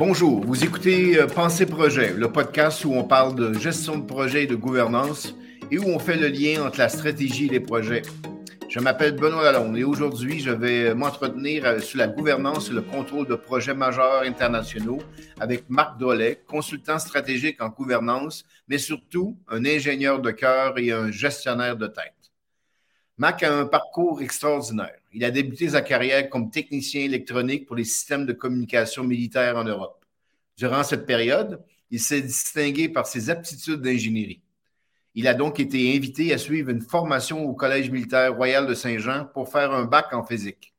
Bonjour, vous écoutez euh, Pensée Projet, le podcast où on parle de gestion de projet et de gouvernance et où on fait le lien entre la stratégie et les projets. Je m'appelle Benoît Lalonde et aujourd'hui, je vais m'entretenir euh, sur la gouvernance et le contrôle de projets majeurs internationaux avec Marc Dollet, consultant stratégique en gouvernance, mais surtout un ingénieur de cœur et un gestionnaire de tête. Marc a un parcours extraordinaire. Il a débuté sa carrière comme technicien électronique pour les systèmes de communication militaire en Europe. Durant cette période, il s'est distingué par ses aptitudes d'ingénierie. Il a donc été invité à suivre une formation au Collège militaire royal de Saint-Jean pour faire un bac en physique.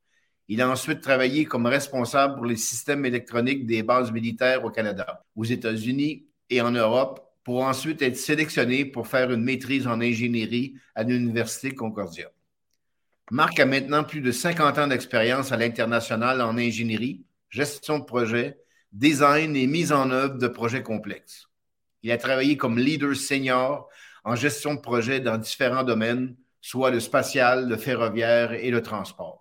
Il a ensuite travaillé comme responsable pour les systèmes électroniques des bases militaires au Canada, aux États-Unis et en Europe pour ensuite être sélectionné pour faire une maîtrise en ingénierie à l'Université Concordia. Marc a maintenant plus de 50 ans d'expérience à l'international en ingénierie, gestion de projet, design et mise en œuvre de projets complexes. Il a travaillé comme leader senior en gestion de projet dans différents domaines, soit le spatial, le ferroviaire et le transport.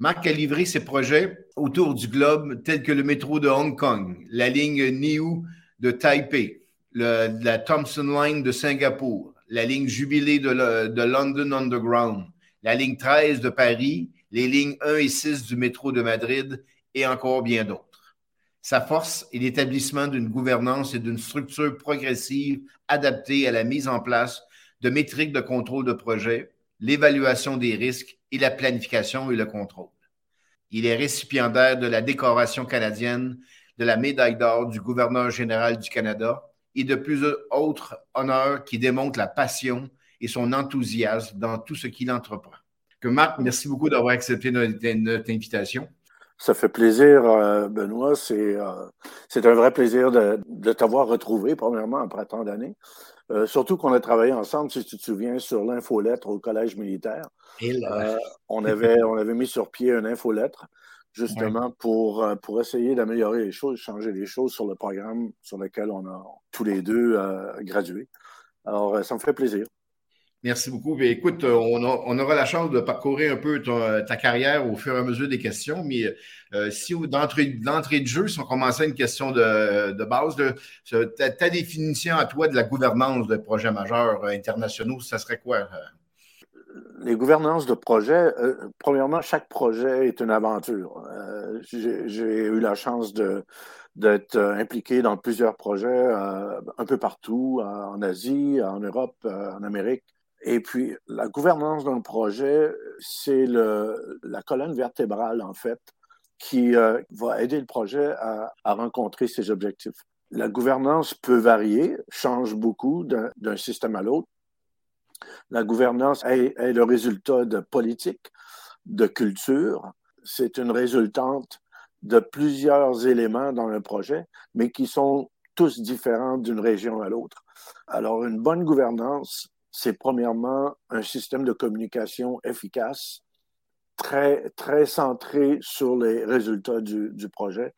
Marc a livré ses projets autour du globe tels que le métro de Hong Kong, la ligne Niu de Taipei, la Thompson Line de Singapour, la ligne Jubilée de, de, London Underground, la ligne 13 de Paris, les lignes 1 et 6 du métro de Madrid et encore bien d'autres. Sa force est l'établissement d'une gouvernance et d'une structure progressive adaptée à la mise en place de métriques de contrôle de projet, l'évaluation des risques et la planification et le contrôle. Il est récipiendaire de la décoration canadienne de la médaille d'or du gouverneur général du Canada et de plusieurs autres honneurs qui démontrent la passion et son enthousiasme dans tout ce qu'il entreprend. Que Marc, merci beaucoup d'avoir accepté notre, invitation. Ça fait plaisir, euh, Benoît. Euh, c'est un vrai plaisir de, de t'avoir retrouvé, premièrement, après tant d'années. Euh, surtout qu'on a travaillé ensemble, si tu te souviens, sur l'infolettre au Collège militaire. on, avait, on avait mis sur pied une infolettre justement pour, euh, pour essayer d'améliorer les choses, changer les choses sur le programme sur lequel on a tous les deux euh, gradué. Alors, euh, ça me fait plaisir. Merci beaucoup. écoute, on, aura la chance de parcourir un peu ta, carrière au fur et à mesure des questions, mais si d'entrée de jeu, si on commençait une question de, base, ta, définition à toi de la gouvernance de projets majeurs internationaux, ça serait quoi? les gouvernances de projet, euh, premièrement, chaque projet est une aventure. Euh, j'ai eu la chance d'être impliqué dans plusieurs projets euh, un peu partout, en Asie, en Europe, en Amérique. Et puis, la gouvernance d'un projet, c'est la colonne vertébrale, en fait, qui va aider le projet à, rencontrer ses objectifs. La gouvernance peut varier, change beaucoup d'un système à l'autre. La gouvernance est, le résultat de politique, de culture. C'est une résultante de plusieurs éléments dans le projet, mais qui sont tous différents d'une région à l'autre. Alors, une bonne gouvernance, c'est premièrement un système de communication efficace, très, très centré sur les résultats du, projet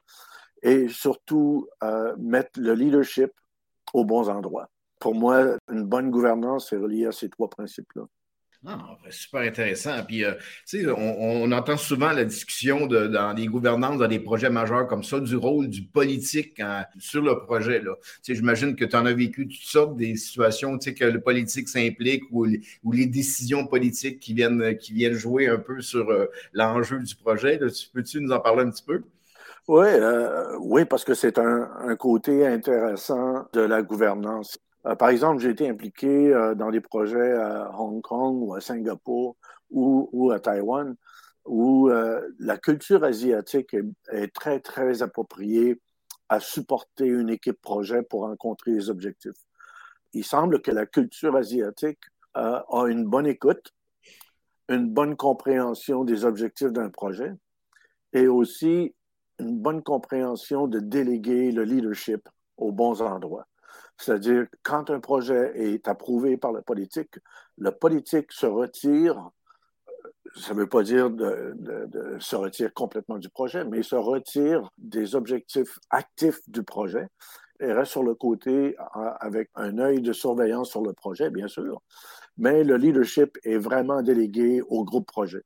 et surtout euh, mettre le leadership aux bons endroits pour moi, une bonne gouvernance est reliée à ces trois principes-là. Super intéressant. Puis, euh, tu sais, on, entend souvent la discussion dans les gouvernances, dans des projets majeurs comme ça, du rôle du politique sur le projet. Tu sais, j'imagine que tu en as vécu toutes sortes des situations, tu sais, que le politique s'implique ou, les décisions politiques qui viennent, qui viennent jouer un peu sur euh, l'enjeu du projet. Peux-tu nous en parler un petit peu? Oui, euh, oui, parce que c'est un côté intéressant de la gouvernance. Euh, par exemple, j'ai été impliqué euh, dans des projets à Hong Kong ou à Singapour ou, à Taïwan où euh, la culture asiatique est, très, très appropriée à supporter une équipe projet pour rencontrer les objectifs. Il semble que la culture asiatique a une bonne écoute, une bonne compréhension des objectifs d'un projet et aussi une bonne compréhension de déléguer le leadership aux bons endroits. C'est-à-dire, quand un projet est approuvé par la politique, le politique se retire, ça ne veut pas dire se retire complètement du projet, mais il se retire des objectifs actifs du projet et reste sur le côté avec un œil de surveillance sur le projet, bien sûr, mais le leadership est vraiment délégué au groupe projet.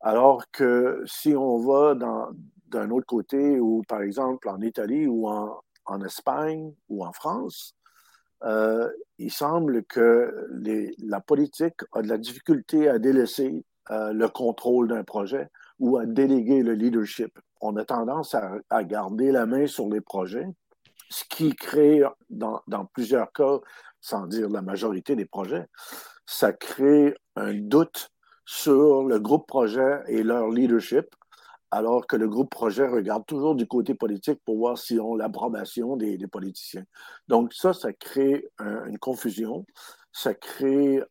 Alors que si on va d'un autre côté, ou par exemple en Italie ou en, Espagne ou en France, euh, il semble que la politique a de la difficulté à délaisser euh, le contrôle d'un projet ou à déléguer le leadership. On a tendance à, garder la main sur les projets, ce qui crée, dans, dans, plusieurs cas, sans dire la majorité des projets, ça crée un doute sur le groupe projet et leur leadership, alors que le groupe projet regarde toujours du côté politique pour voir s'ils ont l'approbation des, politiciens. Donc ça, ça crée une confusion, ça crée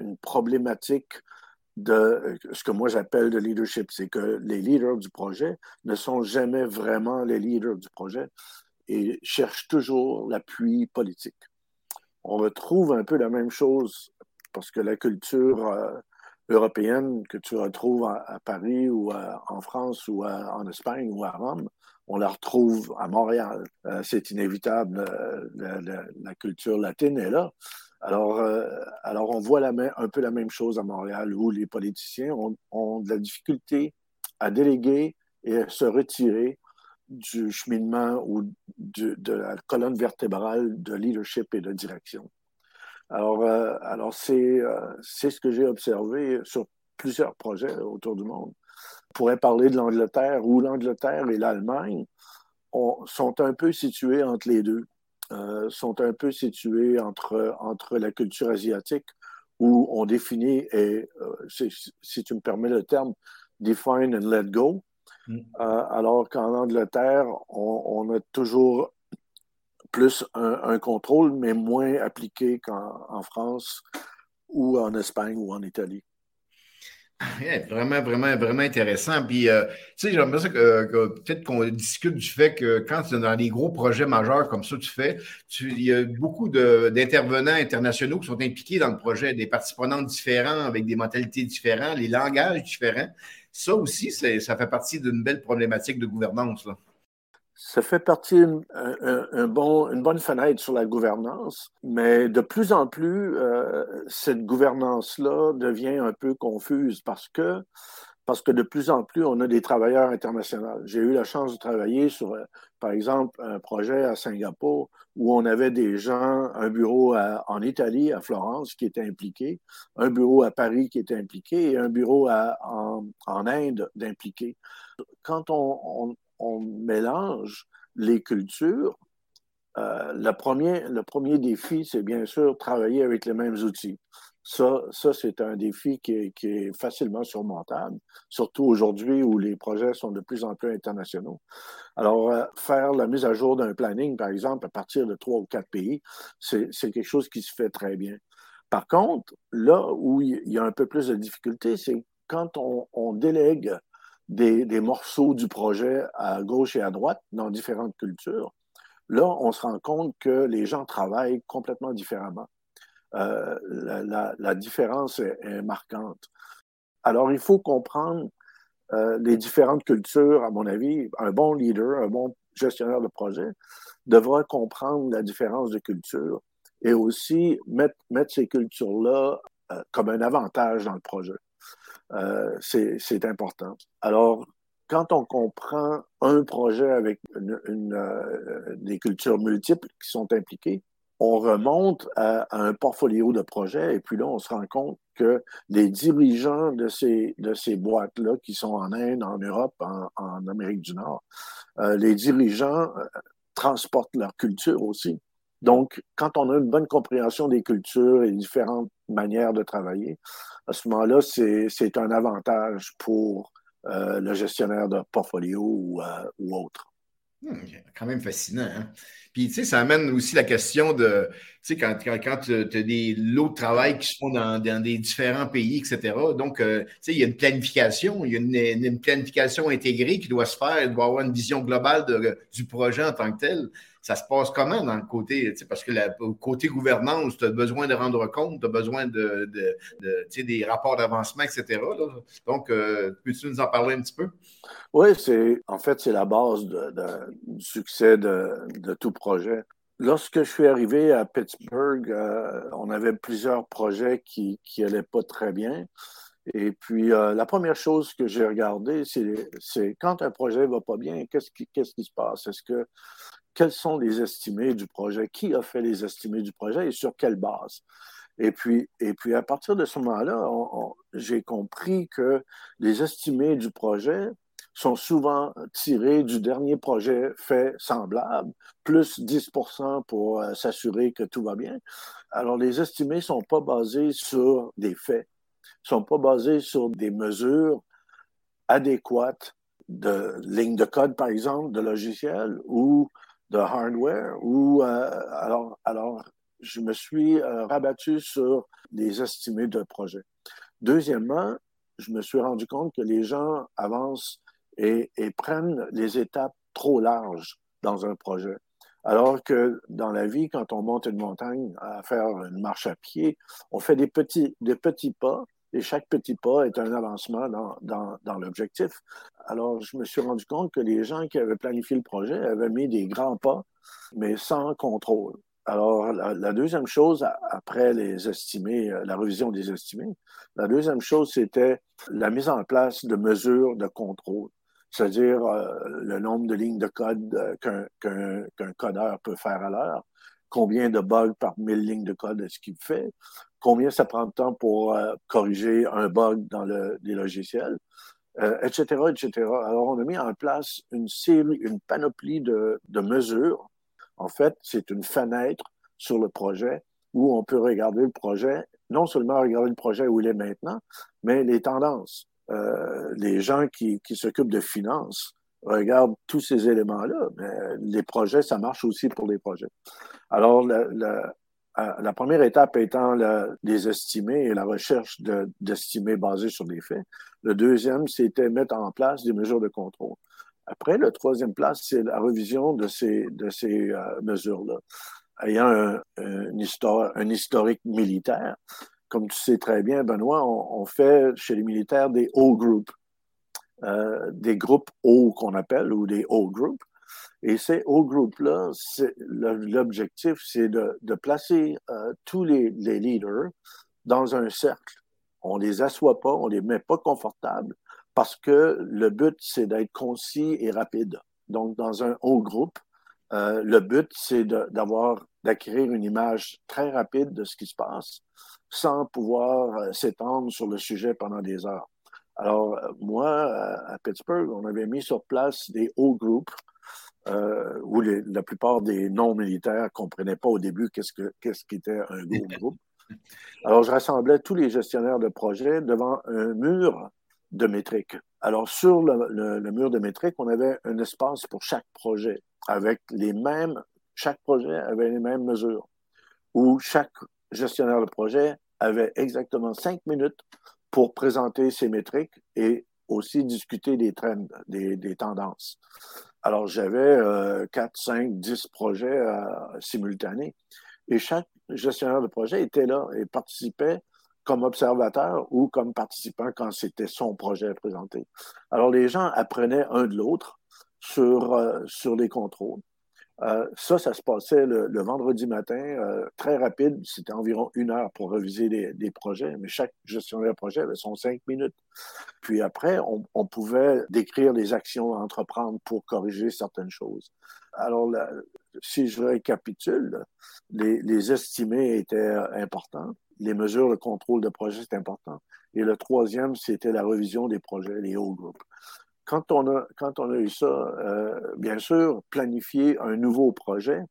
une problématique de ce que moi j'appelle le leadership, c'est que les leaders du projet ne sont jamais vraiment les leaders du projet et cherchent toujours l'appui politique. On retrouve un peu la même chose parce que la culture euh, européenne que tu retrouves à, Paris ou en France ou en Espagne ou à Rome, on la retrouve à Montréal. Euh, c'est inévitable, euh, la, culture latine est là. Alors, euh, alors on voit la un peu la même chose à Montréal où les politiciens ont, de la difficulté à déléguer et à se retirer du cheminement ou de la colonne vertébrale de leadership et de direction. Alors, euh, alors c'est, euh, c'est ce que j'ai observé sur plusieurs projets autour du monde. On pourrait parler de l'Angleterre, où l'Angleterre et l'Allemagne sont un peu situés entre les deux. Euh, sont un peu situés entre, entre la culture asiatique, où on définit, et si tu me permets le terme, define and let go. Mm. alors qu'en Angleterre, on, on, a toujours plus un, contrôle, mais moins appliqué qu'en France ou en Espagne ou en Italie. vraiment, vraiment, vraiment intéressant. Puis, euh, tu sais, j'aimerais ça que, peut-être qu'on discute du fait que quand tu es dans des gros projets majeurs comme ça, tu fais, il y a beaucoup d'intervenants internationaux qui sont impliqués dans le projet, des parties prenantes différents, avec des mentalités différentes, les langages différents. Ça aussi, ça fait partie d'une belle problématique de gouvernance. Là ça fait partie d'une un, bon, une bonne fenêtre sur la gouvernance, mais de plus en plus, euh, cette gouvernance-là devient un peu confuse parce que, parce que de plus en plus, on a des travailleurs internationaux. J'ai eu la chance de travailler sur, euh, par exemple, un projet à Singapour où on avait des gens, un bureau en Italie, à Florence, qui était impliqué, un bureau à Paris qui était impliqué et un bureau en, en Inde d'impliqué. Quand on on mélange les cultures, euh, le, premier, le premier défi, c'est bien sûr travailler avec les mêmes outils. Ça, ça c'est un défi qui est, facilement surmontable, surtout aujourd'hui où les projets sont de plus en plus internationaux. Alors, euh, faire la mise à jour d'un planning, par exemple, à partir de trois ou quatre pays, c'est quelque chose qui se fait très bien. Par contre, là où il y a un peu plus de difficultés, c'est quand on délègue des, morceaux du projet à gauche et à droite dans différentes cultures, là, on se rend compte que les gens travaillent complètement différemment. Euh, la, différence est, marquante. Alors, il faut comprendre euh, les différentes cultures, à mon avis. Un bon leader, un bon gestionnaire de projet devra comprendre la différence de culture et aussi mettre, mettre ces cultures-là euh, comme un avantage dans le projet. Euh, c'est important. Alors, quand on comprend un projet avec euh, des cultures multiples qui sont impliquées, on remonte à, un portfolio de projets et puis là, on se rend compte que les dirigeants de ces, de ces boîtes-là, qui sont en Inde, en Europe, en, Amérique du Nord, euh, les dirigeants transportent leur culture aussi. Donc, quand on a une bonne compréhension des cultures et différentes manières de travailler, à ce moment-là, c'est un avantage pour euh, le gestionnaire de portfolio ou, euh, autre. Hmm, quand même fascinant. Hein? Puis, tu sais, ça amène aussi la question de, tu sais, quand, quand, tu as des lots de travail qui se font dans, des différents pays, etc. Donc, euh, tu sais, il y a une planification, il y a une, planification intégrée qui doit se faire, il doit avoir une vision globale du projet en tant que tel. Ça se passe comment dans le côté, parce que la, côté gouvernance, tu as besoin de rendre compte, tu as besoin de, de, des rapports d'avancement, etc. Donc, euh, peux-tu nous en parler un petit peu? Oui, c'est en fait, c'est la base du succès de, tout projet. Lorsque je suis arrivé à Pittsburgh, euh, on avait plusieurs projets qui n'allaient pas très bien. Et puis, euh, la première chose que j'ai regardé, c'est quand un projet va pas bien, qu'est-ce qui, qui se passe? Est-ce que, quels sont les estimés du projet? Qui a fait les estimés du projet et sur quelle base? Et puis, et puis à partir de ce moment-là, j'ai compris que les estimés du projet sont souvent tirés du dernier projet fait semblable, plus 10% pour euh, s'assurer que tout va bien. Alors, les estimés ne sont pas basés sur des faits sont pas basés sur des mesures adéquates de lignes de code, par exemple, de logiciel ou de hardware. Ou euh, alors, alors, je me suis euh, rabattu sur les estimés de projet. Deuxièmement, je me suis rendu compte que les gens avancent et, et prennent les étapes trop larges dans un projet. Alors que dans la vie, quand on monte une montagne à faire une marche à pied, on fait des petits, des petits pas et chaque petit pas est un avancement dans, dans, dans l'objectif. Alors, je me suis rendu compte que les gens qui avaient planifié le projet avaient mis des grands pas, mais sans contrôle. Alors, la, deuxième chose, après les euh, la révision des estimés, la deuxième chose, c'était la mise en place de mesures de contrôle, c'est-à-dire euh, le nombre de lignes de code euh, qu'un codeur peut faire à l'heure, combien de bugs par mille lignes de code est-ce qu'il fait, combien ça prend de temps pour euh, corriger un bug dans le, les logiciels, etc., euh, etc. Alors, on a mis en place une série, une panoplie de, de mesures. En fait, c'est une fenêtre sur le projet où on peut regarder le projet, non seulement regarder le projet où il est maintenant, mais les tendances. Euh, les gens qui, qui s'occupent de finances regardent tous ces éléments-là, mais les projets, ça marche aussi pour les projets. Alors, la, la, la première étape étant les estimés et la recherche d'estimés basés sur des faits. Le deuxième, c'était mettre en place des mesures de contrôle. Après, le troisième place, c'est la révision de ces, de ces euh, mesures-là. Ayant un, histoire, un historique militaire, comme tu sais très bien, Benoît, on, on fait chez les militaires des O groups, euh, des groupes O qu'on appelle, ou des O groups. Et ces hauts groupes-là, l'objectif, c'est de, placer euh, tous les, leaders dans un cercle. On les assoit pas, on les met pas confortables parce que le but, c'est d'être concis et rapide. Donc, dans un haut groupe, euh, le but, c'est d'avoir, d'acquérir une image très rapide de ce qui se passe sans pouvoir euh, s'étendre sur le sujet pendant des heures. Alors, moi, à Pittsburgh, on avait mis sur place des hauts groupes euh, où la plupart des non-militaires comprenaient pas au début qu'est-ce que qu'est-ce qu'était un groupe. Alors, je rassemblais tous les gestionnaires de projet devant un mur de métriques. Alors, sur le, le, mur de métriques, on avait un espace pour chaque projet avec les mêmes, chaque projet avait les mêmes mesures, où chaque gestionnaire de projet avait exactement cinq minutes pour présenter ses métriques et aussi discuter des trends, des, des tendances. Alors, j'avais euh, 4, 5, 10 projets euh, simultanés et chaque gestionnaire de projet était là et participait comme observateur ou comme participant quand c'était son projet à présenter. Alors, les gens apprenaient un de l'autre sur, euh, sur les contrôles. Euh, ça, ça se passait le, vendredi matin, euh, très rapide. C'était environ une heure pour reviser des, projets, mais chaque gestionnaire de projet avait son cinq minutes. Puis après, on, pouvait décrire les actions à entreprendre pour corriger certaines choses. Alors, si je récapitule, les, les estimés étaient importants, les mesures de contrôle de projet étaient importantes, et le troisième, c'était la revision des projets, les hauts groupes quand on a, quand on a eu ça, euh, bien sûr, planifier un nouveau projet,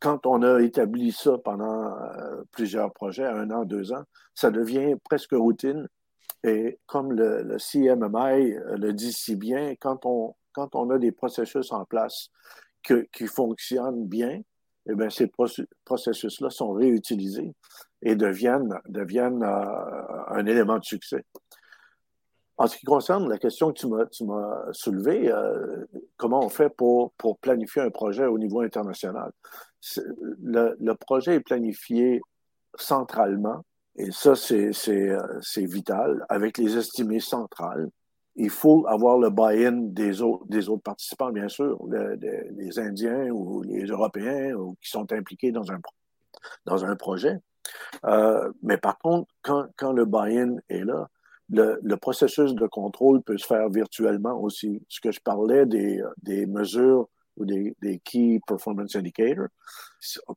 quand on a établi ça pendant euh, plusieurs projets, un an, deux ans, ça devient presque routine. Et comme le, CMMI le dit si bien, quand on, quand on a des processus en place qui fonctionnent bien, eh bien, ces processus-là sont réutilisés et deviennent, deviennent euh, un élément de succès. En ce qui concerne la question que tu m'as soulevée, euh, comment on fait pour, pour planifier un projet au niveau international? Le, le, projet est planifié centralement, et ça, c'est vital, avec les estimés centrales. Il faut avoir le buy-in des autres, des autres participants, bien sûr, les Indiens ou les Européens ou, qui sont impliqués dans un, dans un projet. Euh, mais par contre, quand, quand le buy-in est là, le, processus de contrôle peut se faire virtuellement aussi. Ce que je parlais des, des mesures ou des, des, Key Performance Indicators,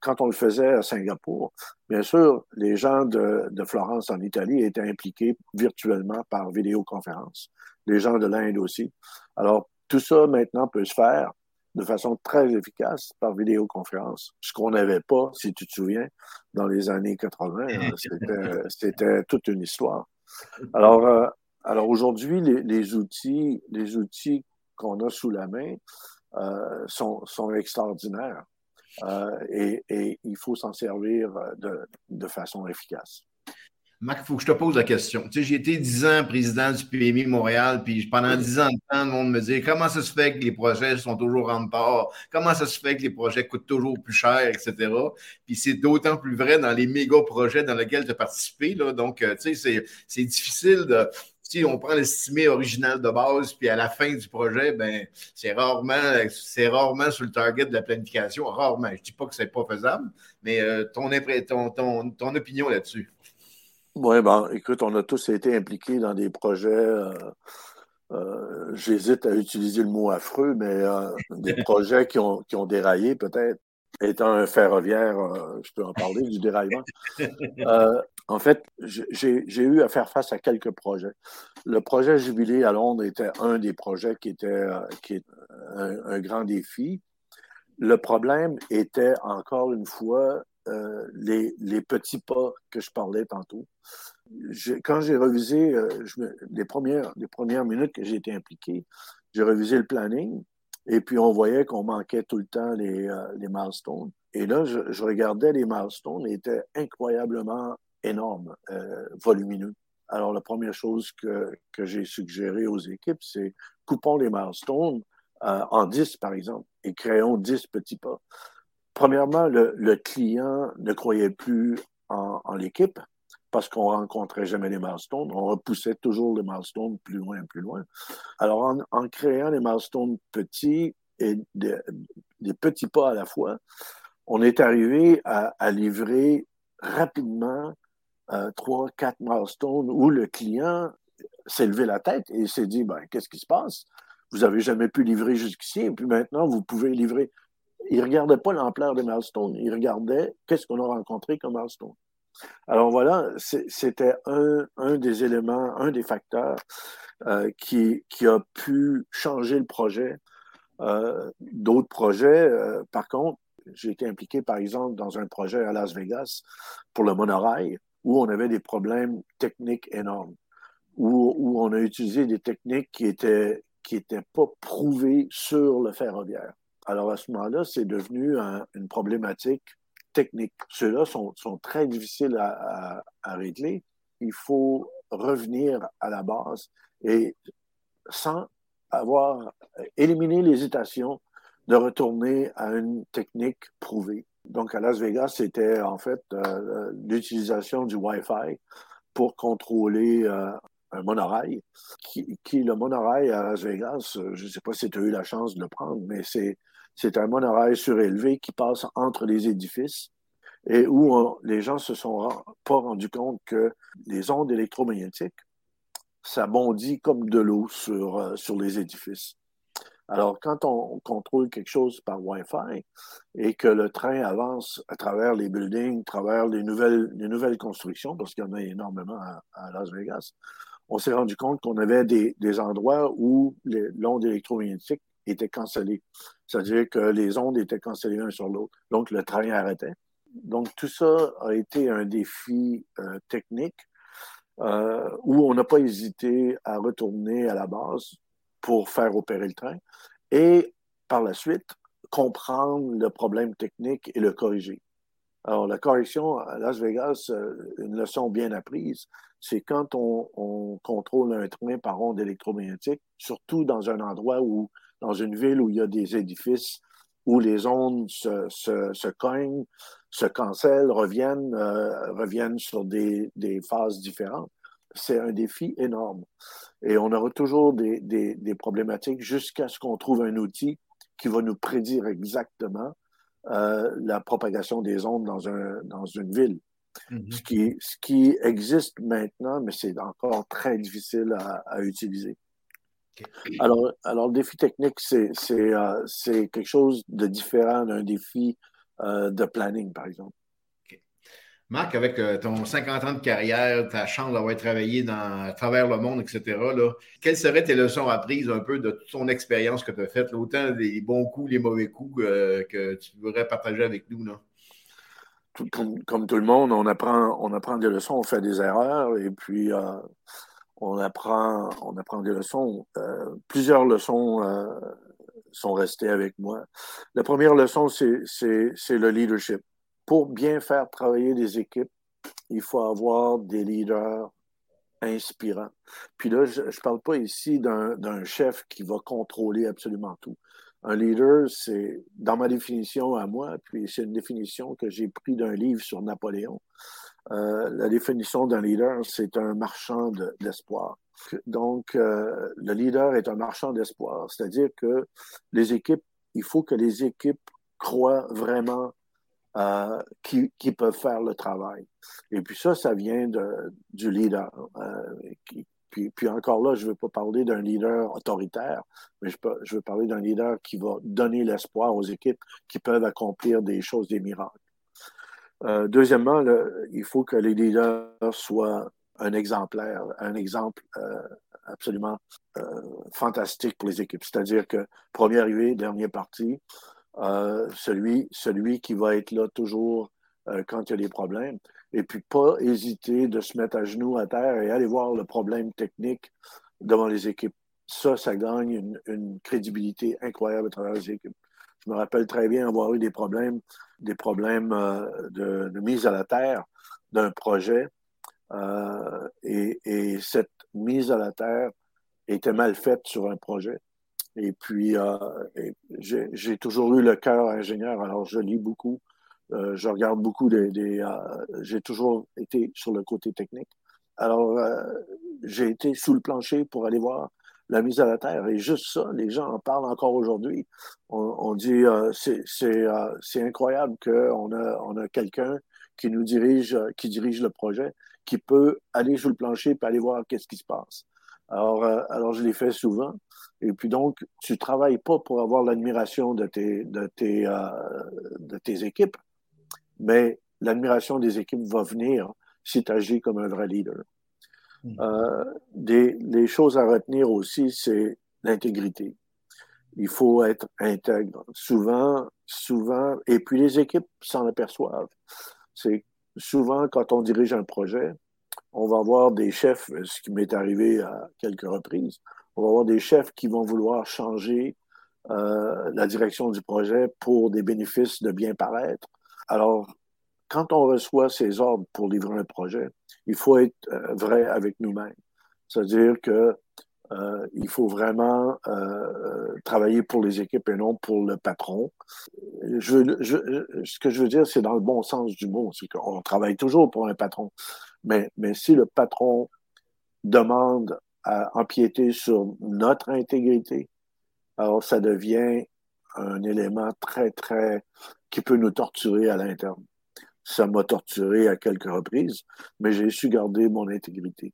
quand on le faisait à Singapour, bien sûr, les gens de, de Florence en Italie étaient impliqués virtuellement par vidéoconférence. Les gens de l'Inde aussi. Alors, tout ça maintenant peut se faire de façon très efficace par vidéoconférence. Ce qu'on n'avait pas, si tu te souviens, dans les années 80, c'était toute une histoire. Alors, euh, alors aujourd'hui, les, outils, les outils qu'on a sous la main euh, sont, extraordinaires euh, et, il faut s'en servir de façon efficace. Marc, il faut que je te pose la question. Tu sais, j'ai été dix ans président du PMI Montréal, puis pendant dix ans de temps, le monde me dit comment ça se fait que les projets sont toujours en retard, comment ça se fait que les projets coûtent toujours plus cher, etc. Puis c'est d'autant plus vrai dans les méga projets dans lesquels tu as participé. Là. Donc, euh, tu sais, c'est difficile de. Si on prend l'estimé original de base, puis à la fin du projet, ben c'est rarement, c'est rarement sur le target de la planification. Rarement. Je dis pas que c'est pas faisable, mais euh, ton, ton, ton, ton opinion là-dessus. Oui, ben, écoute, on a tous été impliqués dans des projets. Euh, euh, j'hésite à utiliser le mot affreux, mais euh, des projets qui ont, qui ont déraillé, peut-être. Étant un ferroviaire, je peux en parler du déraillement. en fait, j'ai eu à faire face à quelques projets. Le projet Jubilé à Londres était un des projets qui était qui est un grand défi. Le problème était, encore une fois, euh, les, petits pas que je parlais tantôt. Quand j'ai revisé euh, les, premières, minutes que j'ai été impliqué, j'ai revisé le planning et puis on voyait qu'on manquait tout le temps les, euh, les milestones. Et là, je, regardais les milestones, ils étaient incroyablement énormes, volumineux. Alors, la première chose que, que j'ai suggéré aux équipes, c'est coupons les milestones en 10, par exemple, et créons 10 petits pas. Premièrement, le, client ne croyait plus en, l'équipe parce qu'on rencontrait jamais les milestones. On repoussait toujours les milestones plus loin, plus loin. Alors, en, créant les milestones petits et des, petits pas à la fois, on est arrivé à, livrer rapidement euh, trois, quatre milestones où le client s'est levé la tête et s'est dit, ben, qu'est-ce qui se passe? Vous avez jamais pu livrer jusqu'ici et puis maintenant, vous pouvez livrer il ne regardait pas l'ampleur des milestones, il regardait qu'est-ce qu'on a rencontré comme milestone. Alors voilà, c'était un, un, des éléments, un des facteurs euh, qui, qui, a pu changer le projet. Euh, d'autres projets, euh, par contre, j'ai été impliqué, par exemple, dans un projet à Las Vegas pour le monorail, où on avait des problèmes techniques énormes, où, où on a utilisé des techniques qui étaient qui n'étaient pas prouvées sur le ferroviaire. Alors à ce moment-là, c'est devenu une problématique technique. Ceux-là sont, très difficiles à, régler. Il faut revenir à la base et sans avoir éliminé l'hésitation de retourner à une technique prouvée. Donc à Las Vegas, c'était en fait euh, l'utilisation du Wi-Fi pour contrôler euh, un monorail. Qui, le monorail à Las Vegas, je ne sais pas si tu as eu la chance de le prendre, mais c'est un monorail surélevé qui passe entre les édifices et où les gens se sont pas rendus compte que les ondes électromagnétiques, ça bondit comme de l'eau sur, euh, sur les édifices. Alors, quand on contrôle quelque chose par Wi-Fi et que le train avance à travers les buildings, à travers les nouvelles constructions, parce qu'il y en a énormément à, Las Vegas, on s'est rendu compte qu'on avait des, des endroits où l'onde électromagnétique était cancellée. C'est-à-dire que les ondes étaient cancellées l'un sur l'autre. Donc, le train arrêtait. Donc, tout ça a été un défi euh, technique euh, où on n'a pas hésité à retourner à la base pour faire opérer le train et par la suite comprendre le problème technique et le corriger. Alors, la correction à Las Vegas, euh, une leçon bien apprise, c'est quand on, contrôle un train par onde électromagnétique, surtout dans un endroit où, dans une ville où il y a des édifices où les ondes se, se, cognent, se cancellent, reviennent, euh, reviennent sur des, phases différentes. C'est un défi énorme. Et on aura toujours des, problématiques jusqu'à ce qu'on trouve un outil qui va nous prédire exactement euh, la propagation des ondes dans une ville. Mm-hmm. ce, qui, ce qui existe maintenant, mais c'est encore très difficile à, à utiliser. Alors, alors, le défi technique, c'est euh, quelque chose de différent d'un défi euh, de planning, par exemple. Marc, avec euh, ton 50 ans de carrière, ta chance d'avoir travaillé dans, à travers le monde, etc., là, quelles seraient tes leçons apprises un peu de toute ton expérience que tu as faite, autant les bons coups, les mauvais coups que tu voudrais partager avec nous? Comme, tout le monde, on apprend, on apprend des leçons, on fait des erreurs et puis euh, on, apprend, on apprend des leçons. plusieurs leçons sont restées avec moi. La première leçon, c'est le leadership pour bien faire travailler des équipes, il faut avoir des leaders inspirants. Puis là, je ne parle pas ici d'un chef qui va contrôler absolument tout. Un leader, c'est, dans ma définition à moi, puis c'est une définition que j'ai pris d'un livre sur Napoléon. Euh, la définition d'un leader, c'est un marchand d'espoir. Donc, euh, le leader est un marchand d'espoir, c'est-à-dire que les équipes, il faut que les équipes croient vraiment euh, qui, qui, peuvent faire le travail. Et puis ça, ça vient de, du leader. Euh, qui, puis, puis, encore là, je ne veux pas parler d'un leader autoritaire, mais je, veux parler d'un leader qui va donner l'espoir aux équipes qui peuvent accomplir des choses, des miracles. Euh, deuxièmement, il faut que les leaders soient un exemplaire, un exemple euh, absolument euh, fantastique pour les équipes. C'est-à-dire que premier arrivé, dernier parti, celui, celui qui va être là toujours quand il y a des problèmes. Et puis pas hésiter de se mettre à genoux à terre et aller voir le problème technique devant les équipes. Ça, ça gagne une, crédibilité incroyable à travers les équipes. Je me rappelle très bien avoir eu des problèmes, des problèmes euh, de, mise à la terre d'un projet. et, et, cette mise à la terre était mal faite sur un projet. Et puis, euh, j'ai toujours eu le cœur ingénieur, alors je lis beaucoup, euh, je regarde beaucoup des... Euh, j'ai toujours été sur le côté technique. Alors, j'ai été sous le plancher pour aller voir la mise à la terre. Et juste ça, les gens en parlent encore aujourd'hui. On, dit, c'est incroyable qu'on a, on a quelqu'un qui nous dirige, qui dirige le projet, qui peut aller sous le plancher et aller voir qu'est-ce qui se passe. Alors, alors je l'ai fait souvent. Et puis donc, tu travailles pas pour avoir l'admiration de tes, de, tes, euh, de tes équipes, mais l'admiration des équipes va venir si tu agis comme un vrai leader. Hmm. Euh, des, les choses à retenir aussi, c'est l'intégrité. Il faut être intègre. Souvent, souvent, et puis les équipes s'en aperçoivent. C'est souvent quand on dirige un projet, on va avoir des chefs, ce qui m'est arrivé à quelques reprises, on va avoir des chefs qui vont vouloir changer euh, la direction du projet pour des bénéfices de bien paraître. Alors, quand on reçoit ces ordres pour livrer un projet, il faut être euh, vrai avec nous-mêmes. C'est-à-dire que euh, il faut vraiment travailler pour les équipes et non pour le patron. Je, ce que je veux dire, c'est dans le bon sens du mot, c'est qu'on travaille toujours pour un patron. Mais, mais si le patron demande à empiéter sur notre intégrité, alors ça devient un élément très, très qui peut nous torturer à l'interne. Ça m'a torturé à quelques reprises, mais j'ai su garder mon intégrité.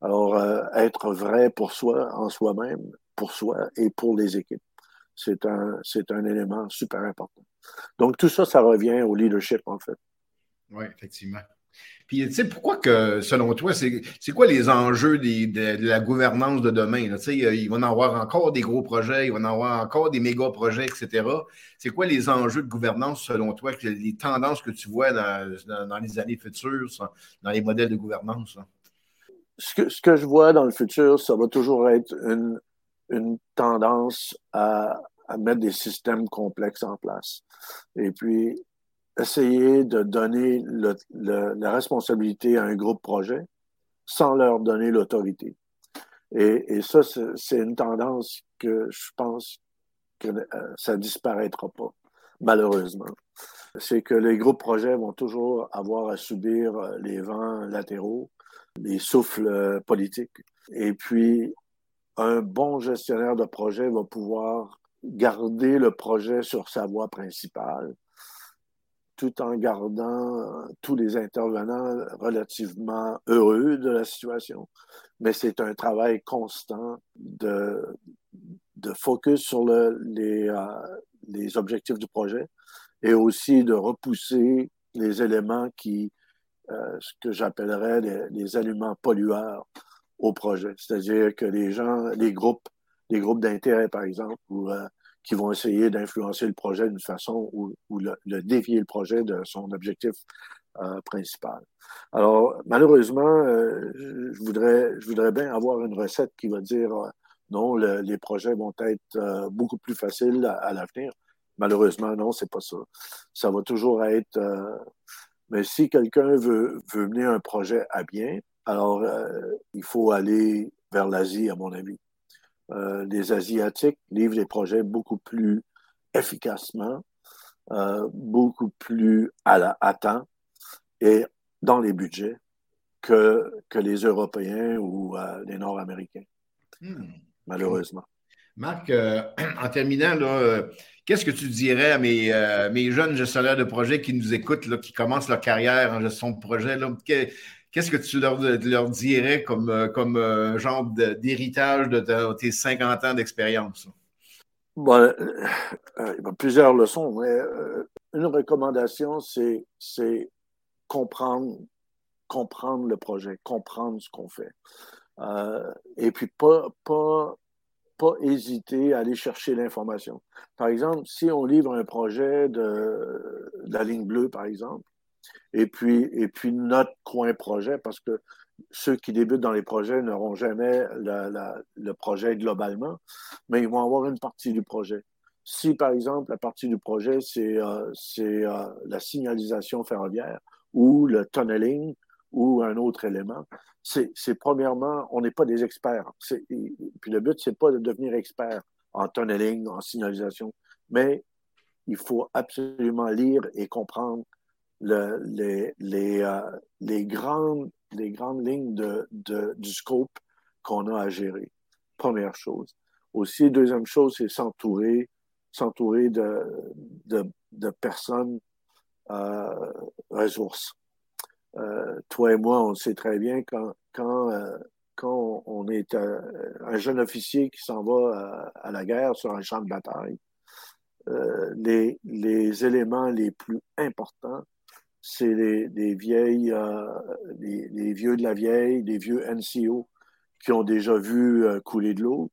Alors, euh, être vrai pour soi, en soi-même, pour soi et pour les équipes, c'est un, c'est un élément super important. Donc, tout ça, ça revient au leadership, en fait. Oui, effectivement. Puis, tu sais, pourquoi que, selon toi, c'est quoi les enjeux de, la gouvernance de demain? Tu sais, il va en avoir encore des gros projets, il va en avoir encore des méga projets, etc. C'est quoi les enjeux de gouvernance, selon toi, les tendances que tu vois dans, les années futures, dans les modèles de gouvernance? Ce que, je vois dans le futur, ça va toujours être une, une tendance à, à mettre des systèmes complexes en place. Et puis, essayer de donner la responsabilité à un groupe projet sans leur donner l'autorité. Et, ça, c'est une tendance que je pense que euh, ça disparaîtra pas, malheureusement. C'est que les groupes projets vont toujours avoir à subir euh, les vents latéraux, les souffles euh, politiques. Et puis, un bon gestionnaire de projet va pouvoir garder le projet sur sa voie principale tout en gardant euh, tous les intervenants relativement heureux de la situation. Mais c'est un travail constant de, de focus sur le, les, euh, les objectifs du projet et aussi de repousser les éléments qui, euh, ce que j'appellerais les, les, aliments pollueurs au projet. C'est-à-dire que les gens, les groupes, les groupes d'intérêt, par exemple, ou qui vont essayer d'influencer le projet d'une façon ou, le, dévier le projet de son objectif euh, principal. Alors, malheureusement, euh, je, voudrais, je voudrais bien avoir une recette qui va dire euh, non, les projets vont être beaucoup plus faciles à, l'avenir. Malheureusement, non, c'est pas ça. Ça va toujours être. mais si quelqu'un veut, veut mener un projet à bien, alors il faut aller vers l'Asie, à mon avis. Euh, les Asiatiques livrent des projets beaucoup plus efficacement, euh, beaucoup plus à, la, à temps et dans les budgets que, que les Européens ou euh, les Nord-Américains, hmm. malheureusement. Marc, en terminant, qu'est-ce que tu dirais à mes, mes, jeunes gestionnaires de projets qui nous écoutent, là, qui commencent leur carrière en gestion de projet? Là, Qu'est-ce que tu leur, leur dirais comme, euh, comme euh, genre d'héritage de, tes 50 ans d'expérience? Bon, euh, plusieurs leçons, mais une recommandation, c'est comprendre, le projet, comprendre ce qu'on fait. et puis, pas hésiter à aller chercher l'information. Par exemple, si on livre un projet de la ligne bleue, par exemple, et puis, et puis notre coin projet, parce que ceux qui débutent dans les projets n'auront jamais le projet globalement, mais ils vont avoir une partie du projet. Si, par exemple, la partie du projet, c'est euh, euh, la signalisation ferroviaire ou le tunneling ou un autre élément, c'est premièrement, on n'est pas des experts. Puis le but, c'est pas de devenir expert en tunneling, en signalisation, mais il faut absolument lire et comprendre les, les, euh, les, grandes, les grandes lignes de, de, du scope qu'on a à gérer. Première chose. Aussi, deuxième chose, c'est s'entourer, s'entourer de, de, de, personnes euh, ressources. Euh, toi et moi, on sait très bien quand, quand, quand on est un jeune officier qui s'en va à, à, la guerre sur un champ de bataille, les, les éléments les plus importants, c'est les, vieilles, euh, vieux de la vieille, les vieux NCO qui ont déjà vu euh, couler de l'eau.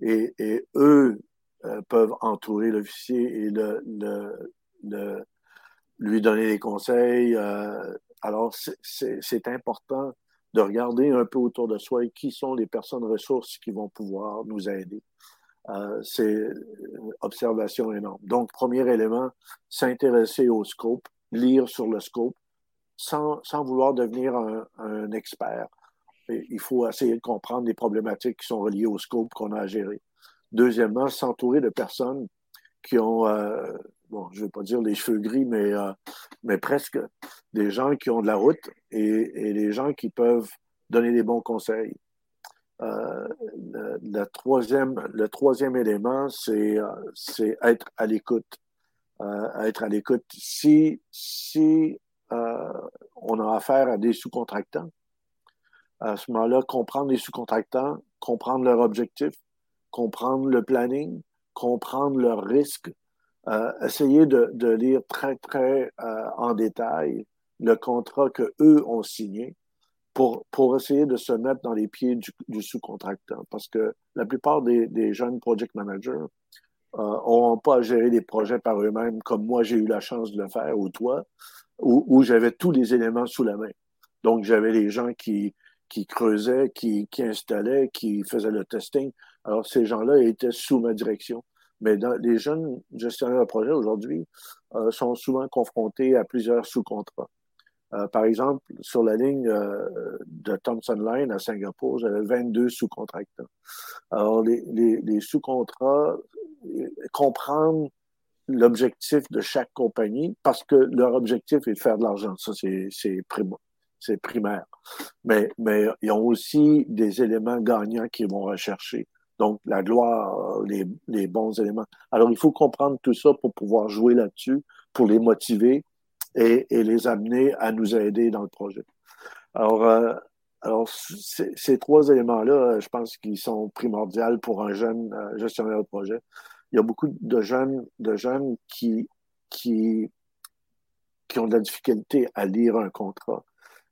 Et, eux euh, peuvent entourer l'officier et lui donner des conseils. alors, c'est important de regarder un peu autour de soi et qui sont les personnes ressources qui vont pouvoir nous aider. c'est une observation énorme. Donc, premier élément, s'intéresser au scope lire sur le scope sans, sans vouloir devenir un, expert. il faut essayer de comprendre les problématiques qui sont reliées au scope qu'on a à gérer. Deuxièmement, s'entourer de personnes qui ont, euh, bon, je ne vais pas dire les cheveux gris, mais, euh, mais presque des gens qui ont de la route et, et des gens qui peuvent donner des bons conseils. Euh, le, troisième, le troisième élément, c'est être à l'écoute à être à l'écoute. Si, si euh, on a affaire à des sous-contractants, à ce moment-là, comprendre les sous-contractants, comprendre leurs objectifs, comprendre le planning, comprendre leurs risques, euh, essayer de, de, lire très, très euh, en détail le contrat que eux ont signé pour, pour essayer de se mettre dans les pieds du, du sous-contractant. Parce que la plupart des, des jeunes project managers n'auront euh, pas à gérer des projets par eux-mêmes comme moi j'ai eu la chance de le faire ou toi, où, j'avais tous les éléments sous la main. Donc j'avais les gens qui, qui creusaient, qui, qui installaient, qui faisaient le testing. Alors ces gens-là étaient sous ma direction. Mais les jeunes gestionnaires de projet aujourd'hui euh, sont souvent confrontés à plusieurs sous-contrats. Euh, par exemple, sur la ligne euh, de Thomson Line à Singapour, j'avais 22 sous-contractants. Alors, les, les, les sous-contrats, comprendre l'objectif de chaque compagnie parce que leur objectif est de faire de l'argent. Ça, c'est primaire. Mais, mais ils ont aussi des éléments gagnants qu'ils vont rechercher. Donc, la gloire, les, les bons éléments. Alors, il faut comprendre tout ça pour pouvoir jouer là-dessus, pour les motiver et, les amener à nous aider dans le projet. Alors, euh, alors ces trois éléments-là, je pense qu'ils sont primordiaux pour un jeune euh, gestionnaire de projet il y a beaucoup de jeunes, de jeunes qui, qui, qui ont de la difficulté à lire un contrat.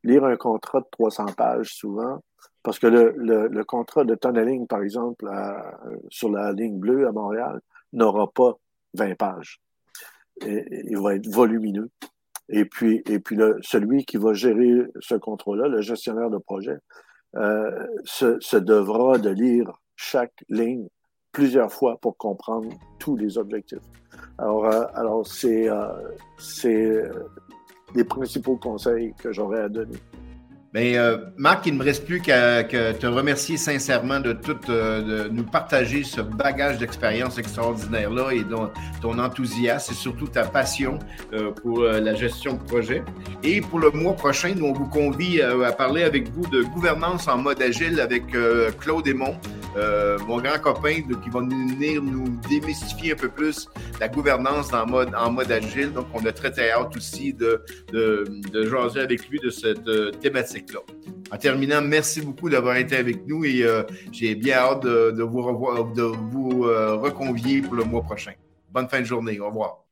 Lire un contrat de 300 pages souvent, parce que le, le, contrat de tunneling, par exemple, sur la ligne bleue à Montréal, n'aura pas 20 pages. Il va être volumineux. Et puis, et puis le, celui qui va gérer ce contrat-là, le gestionnaire de projet, euh, se, se devra de lire chaque ligne plusieurs fois pour comprendre tous les objectifs. Alors, euh, alors c'est euh, euh, les principaux conseils que j'aurais à donner. Bien, euh, Marc, il ne me reste plus qu'à te remercier sincèrement de tout, euh, de nous partager ce bagage d'expérience extraordinaire-là et ton, ton, enthousiasme et surtout ta passion euh, pour la gestion de projet. Et pour le mois prochain, nous, on vous convie à parler avec vous de gouvernance en mode agile avec Claude Aymon, mon grand copain qui va venir nous démystifier un peu plus la gouvernance en mode, en mode agile. Donc, on a très, très hâte aussi de, de, de jaser avec lui de cette thématique en terminant, merci beaucoup d'avoir été avec nous et euh, j'ai bien hâte de, vous, revoir, de vous euh, reconvier pour le mois prochain. Bonne fin de journée. Au revoir.